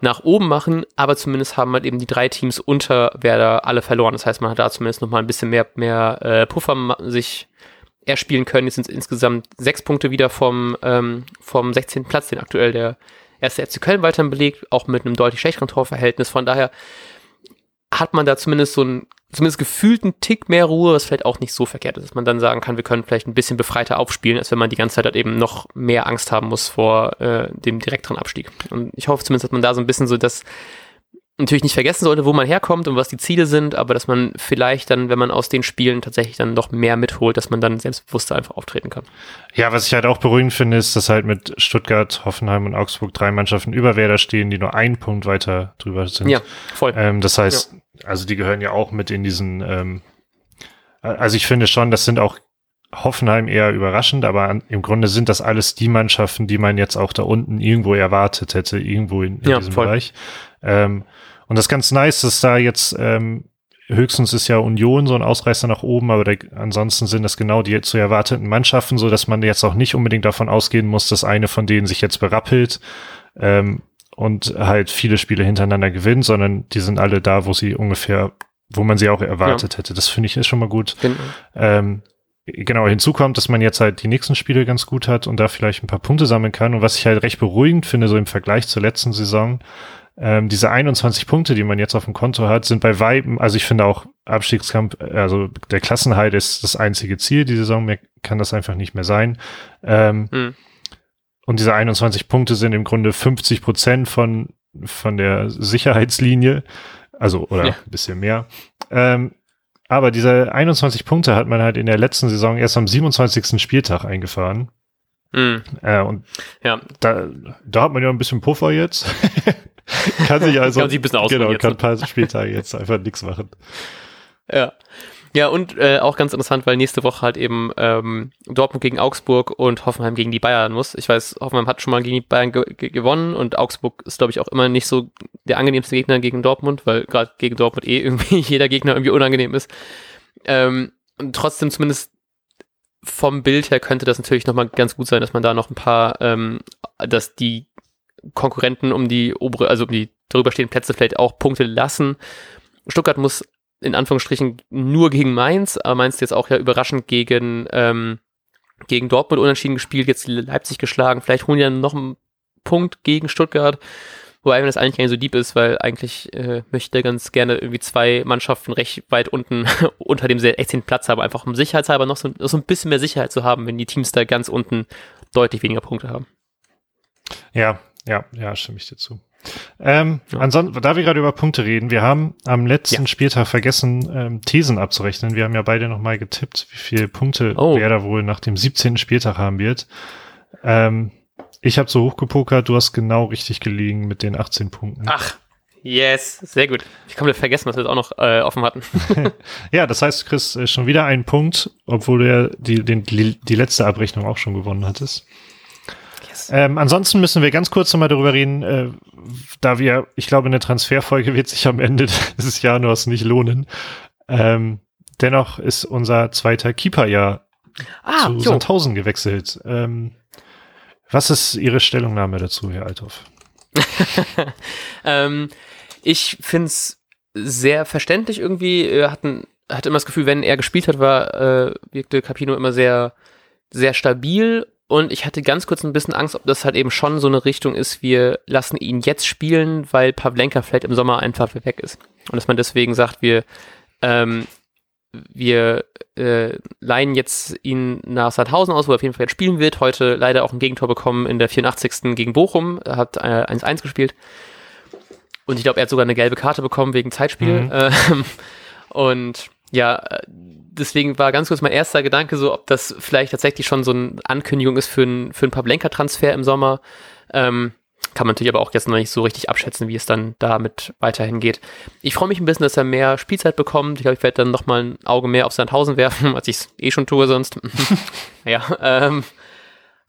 nach oben machen, aber zumindest haben halt eben die drei Teams unter Werder alle verloren. Das heißt, man hat da zumindest noch mal ein bisschen mehr, mehr äh, Puffer sich erspielen können. Jetzt sind es insgesamt sechs Punkte wieder vom, ähm, vom 16. Platz, den aktuell der erste FC Köln weiterhin belegt, auch mit einem deutlich schlechteren Torverhältnis. Von daher hat man da zumindest so einen, zumindest gefühlten Tick mehr Ruhe, was vielleicht auch nicht so verkehrt ist, dass man dann sagen kann, wir können vielleicht ein bisschen befreiter aufspielen, als wenn man die ganze Zeit halt eben noch mehr Angst haben muss vor äh, dem direkteren Abstieg. Und ich hoffe zumindest, dass man da so ein bisschen so das natürlich nicht vergessen sollte, wo man herkommt und was die Ziele sind, aber dass man vielleicht dann, wenn man aus den Spielen tatsächlich dann noch mehr mitholt, dass man dann selbstbewusster einfach auftreten kann. Ja, was ich halt auch beruhigend finde, ist, dass halt mit Stuttgart, Hoffenheim und Augsburg drei Mannschaften über Werder stehen, die nur einen Punkt weiter drüber sind. Ja, voll. Ähm, das heißt, ja. also die gehören ja auch mit in diesen, ähm, also ich finde schon, das sind auch Hoffenheim eher überraschend, aber im Grunde sind das alles die Mannschaften, die man jetzt auch da unten irgendwo erwartet hätte, irgendwo in, in ja, diesem voll. Bereich. Ähm, und das ist ganz nice, dass da jetzt ähm, höchstens ist ja Union so ein Ausreißer nach oben, aber der, ansonsten sind das genau die zu erwarteten Mannschaften, so dass man jetzt auch nicht unbedingt davon ausgehen muss, dass eine von denen sich jetzt berappelt ähm, und halt viele Spiele hintereinander gewinnt, sondern die sind alle da, wo sie ungefähr, wo man sie auch erwartet ja. hätte. Das finde ich ist schon mal gut. Genau. Ähm, genau, hinzu kommt, dass man jetzt halt die nächsten Spiele ganz gut hat und da vielleicht ein paar Punkte sammeln kann. Und was ich halt recht beruhigend finde, so im Vergleich zur letzten Saison, ähm, diese 21 Punkte, die man jetzt auf dem Konto hat, sind bei Weiben, also ich finde auch Abstiegskampf, also der Klassenhalt ist das einzige Ziel, die Saison mehr kann das einfach nicht mehr sein. Ähm, mhm. Und diese 21 Punkte sind im Grunde 50 Prozent von, von der Sicherheitslinie, also oder ja. ein bisschen mehr. Ähm, aber diese 21 Punkte hat man halt in der letzten Saison erst am 27. Spieltag eingefahren. Mhm. Äh, und ja. da, da hat man ja ein bisschen Puffer jetzt. kann sich also kann sich ein bisschen genau, kann ein paar Spieltage jetzt einfach nichts machen. Ja. Ja, und äh, auch ganz interessant, weil nächste Woche halt eben ähm, Dortmund gegen Augsburg und Hoffenheim gegen die Bayern muss. Ich weiß, Hoffenheim hat schon mal gegen die Bayern ge ge gewonnen und Augsburg ist, glaube ich, auch immer nicht so der angenehmste Gegner gegen Dortmund, weil gerade gegen Dortmund eh irgendwie jeder Gegner irgendwie unangenehm ist. Ähm, und trotzdem zumindest vom Bild her könnte das natürlich nochmal ganz gut sein, dass man da noch ein paar, ähm, dass die Konkurrenten um die obere, also um die darüber stehenden Plätze vielleicht auch Punkte lassen. Stuttgart muss in Anführungsstrichen nur gegen Mainz, aber Mainz jetzt auch ja überraschend gegen, ähm, gegen Dortmund unentschieden gespielt, jetzt Leipzig geschlagen, vielleicht holen die dann noch einen Punkt gegen Stuttgart. Wobei mir das eigentlich gar nicht so deep ist, weil eigentlich äh, möchte ganz gerne irgendwie zwei Mannschaften recht weit unten unter dem 16. Platz haben, einfach um sicherheitshalber noch so, so ein bisschen mehr Sicherheit zu haben, wenn die Teams da ganz unten deutlich weniger Punkte haben. Ja, ja, ja, stimme ich dir zu. Ähm, ja. ansonsten, da wir gerade über Punkte reden, wir haben am letzten ja. Spieltag vergessen, ähm, Thesen abzurechnen. Wir haben ja beide nochmal getippt, wie viele Punkte oh. wer da wohl nach dem 17. Spieltag haben wird. Ähm, ich habe so hochgepokert, du hast genau richtig gelegen mit den 18 Punkten. Ach, yes, sehr gut. Ich mir vergessen, dass wir das auch noch äh, offen hatten. ja, das heißt, du kriegst äh, schon wieder einen Punkt, obwohl du ja die, den, die letzte Abrechnung auch schon gewonnen hattest. Yes. Ähm, ansonsten müssen wir ganz kurz nochmal darüber reden, äh, da wir, ich glaube, eine Transferfolge wird sich am Ende des Januars nicht lohnen. Ähm, dennoch ist unser zweiter Keeper ja ah, zu Sandhausen gewechselt. Ähm, was ist Ihre Stellungnahme dazu, Herr Althoff? ähm, ich finde es sehr verständlich irgendwie. Er hat, ein, hat immer das Gefühl, wenn er gespielt hat, war, äh, wirkte Capino immer sehr, sehr stabil. Und ich hatte ganz kurz ein bisschen Angst, ob das halt eben schon so eine Richtung ist, wir lassen ihn jetzt spielen, weil Pavlenka vielleicht im Sommer einfach weg ist. Und dass man deswegen sagt, wir ähm, wir äh, leihen jetzt ihn nach Sandhausen aus, wo er auf jeden Fall jetzt spielen wird. Heute leider auch ein Gegentor bekommen in der 84. gegen Bochum. Er hat 1-1 äh, gespielt. Und ich glaube, er hat sogar eine gelbe Karte bekommen wegen Zeitspiel. Mhm. Ähm, und ja, deswegen war ganz kurz mein erster Gedanke so, ob das vielleicht tatsächlich schon so eine Ankündigung ist für einen für Pavlenka-Transfer im Sommer. Ähm, kann man natürlich aber auch jetzt noch nicht so richtig abschätzen, wie es dann damit weiterhin geht. Ich freue mich ein bisschen, dass er mehr Spielzeit bekommt. Ich glaube, ich werde dann nochmal ein Auge mehr auf Sandhausen werfen, als ich es eh schon tue sonst. ja, ähm,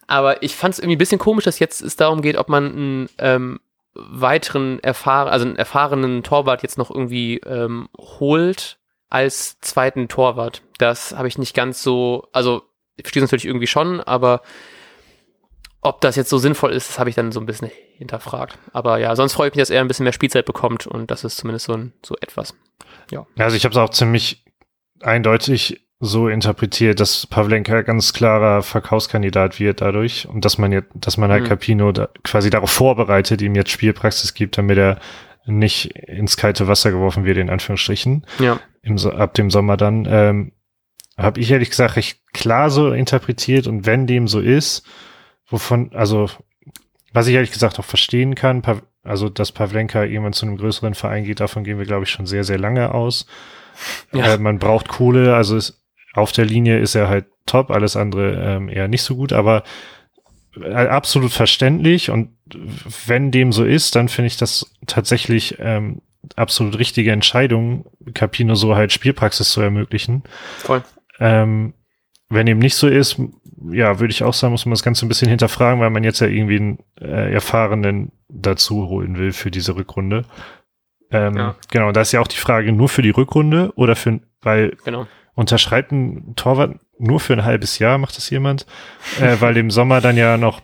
aber ich fand es irgendwie ein bisschen komisch, dass jetzt es darum geht, ob man einen ähm, weiteren erfahren, also einen erfahrenen Torwart jetzt noch irgendwie ähm, holt als zweiten Torwart. Das habe ich nicht ganz so, also ich verstehe es natürlich irgendwie schon, aber ob das jetzt so sinnvoll ist, das habe ich dann so ein bisschen hinterfragt. Aber ja, sonst freue ich mich, dass er ein bisschen mehr Spielzeit bekommt und das ist zumindest so, ein, so etwas. Ja. Also ich habe es auch ziemlich eindeutig so interpretiert, dass Pavlenka ganz klarer Verkaufskandidat wird dadurch und dass man jetzt, dass man halt mhm. Capino da quasi darauf vorbereitet, ihm jetzt Spielpraxis gibt, damit er nicht ins kalte Wasser geworfen wird, in Anführungsstrichen. Ja. Im, ab dem Sommer dann. Ähm, habe ich ehrlich gesagt recht klar so interpretiert und wenn dem so ist, wovon, also was ich ehrlich gesagt auch verstehen kann, also dass Pavlenka irgendwann zu einem größeren Verein geht, davon gehen wir, glaube ich, schon sehr, sehr lange aus. Ja. Äh, man braucht Kohle, also ist, auf der Linie ist er halt top, alles andere ähm, eher nicht so gut, aber absolut verständlich und wenn dem so ist, dann finde ich das tatsächlich ähm, absolut richtige Entscheidung, Capino so halt Spielpraxis zu ermöglichen. Voll. Ähm, wenn eben nicht so ist, ja, würde ich auch sagen, muss man das Ganze ein bisschen hinterfragen, weil man jetzt ja irgendwie einen äh, Erfahrenen dazu holen will für diese Rückrunde. Ähm, ja. Genau, da ist ja auch die Frage, nur für die Rückrunde oder für, weil genau. unterschreibt ein Torwart nur für ein halbes Jahr, macht das jemand, äh, weil im Sommer dann ja noch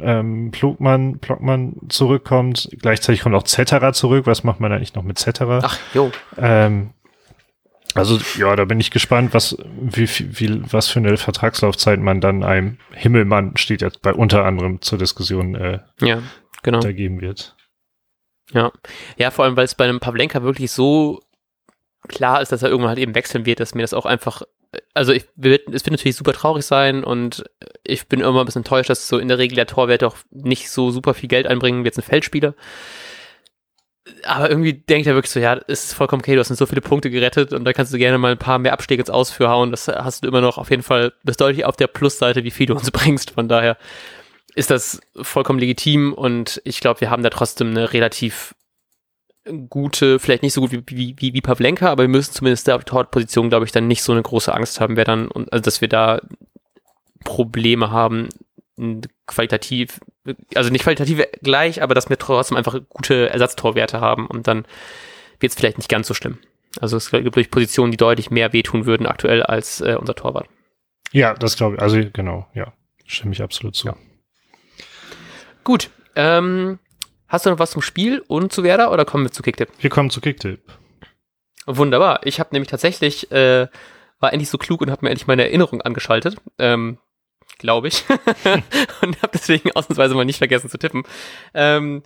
ähm, Plugmann, Plockmann zurückkommt, gleichzeitig kommt auch Zetterer zurück, was macht man eigentlich noch mit Zetterer? Ach, jo. Ähm, also ja, da bin ich gespannt, was wie, wie was für eine Vertragslaufzeit man dann einem Himmelmann steht jetzt bei unter anderem zur Diskussion äh, ja, genau. da geben wird. Ja, ja, vor allem weil es bei einem Pavlenka wirklich so klar ist, dass er irgendwann halt eben wechseln wird, dass mir das auch einfach, also ich es wird natürlich super traurig sein und ich bin immer ein bisschen enttäuscht, dass so in der Regel der Torwert auch nicht so super viel Geld einbringen wie jetzt ein Feldspieler aber irgendwie denkt er wirklich so, ja, ist vollkommen okay, du hast so viele Punkte gerettet und da kannst du gerne mal ein paar mehr Abstiege ins Ausführ hauen. Das hast du immer noch auf jeden Fall, bist deutlich auf der Plusseite, wie viel du uns bringst. Von daher ist das vollkommen legitim und ich glaube, wir haben da trotzdem eine relativ gute, vielleicht nicht so gut wie, wie, wie, wie Pavlenka, aber wir müssen zumindest da auf der Torposition, glaube ich, dann nicht so eine große Angst haben, wer dann, also dass wir da Probleme haben, qualitativ, also nicht qualitativ gleich, aber dass wir trotzdem einfach gute Ersatztorwerte haben und dann wird es vielleicht nicht ganz so schlimm. Also es gibt durch Positionen, die deutlich mehr wehtun würden aktuell als äh, unser Torwart. Ja, das glaube ich, also genau, ja, stimme ich absolut zu. Ja. Gut, ähm, hast du noch was zum Spiel und zu Werder oder kommen wir zu Kicktipp? Wir kommen zu Kicktipp. Wunderbar. Ich habe nämlich tatsächlich, äh, war endlich so klug und habe mir endlich meine Erinnerung angeschaltet. Ähm, glaube ich. und habe deswegen ausnahmsweise mal nicht vergessen zu tippen. Ähm,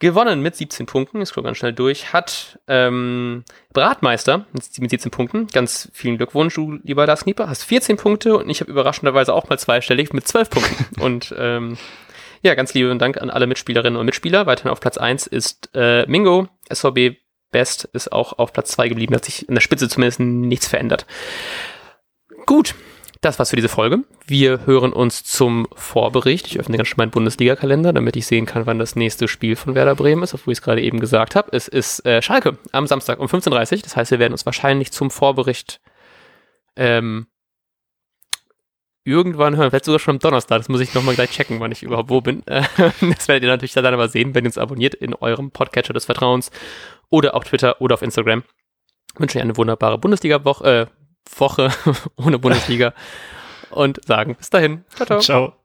gewonnen mit 17 Punkten, ich scroll ganz schnell durch, hat ähm, Bratmeister mit 17 Punkten. Ganz vielen Glückwunsch, du lieber Lars Knieper, hast 14 Punkte und ich habe überraschenderweise auch mal zweistellig mit 12 Punkten. und ähm, ja, ganz lieben Dank an alle Mitspielerinnen und Mitspieler. Weiterhin auf Platz 1 ist äh, Mingo, SVB Best ist auch auf Platz 2 geblieben, hat sich in der Spitze zumindest nichts verändert. Gut, das war's für diese Folge. Wir hören uns zum Vorbericht. Ich öffne ganz schön meinen Bundesliga-Kalender, damit ich sehen kann, wann das nächste Spiel von Werder Bremen ist, obwohl ich es gerade eben gesagt habe. Es ist äh, Schalke am Samstag um 15.30 Uhr. Das heißt, wir werden uns wahrscheinlich zum Vorbericht ähm, irgendwann hören, vielleicht sogar schon am Donnerstag. Das muss ich nochmal gleich checken, wann ich überhaupt wo bin. das werdet ihr natürlich dann aber sehen, wenn ihr uns abonniert in eurem Podcatcher des Vertrauens oder auf Twitter oder auf Instagram. Ich wünsche euch eine wunderbare Bundesliga-Woche, äh, Woche ohne Bundesliga und sagen bis dahin. Ciao, ciao. Ciao.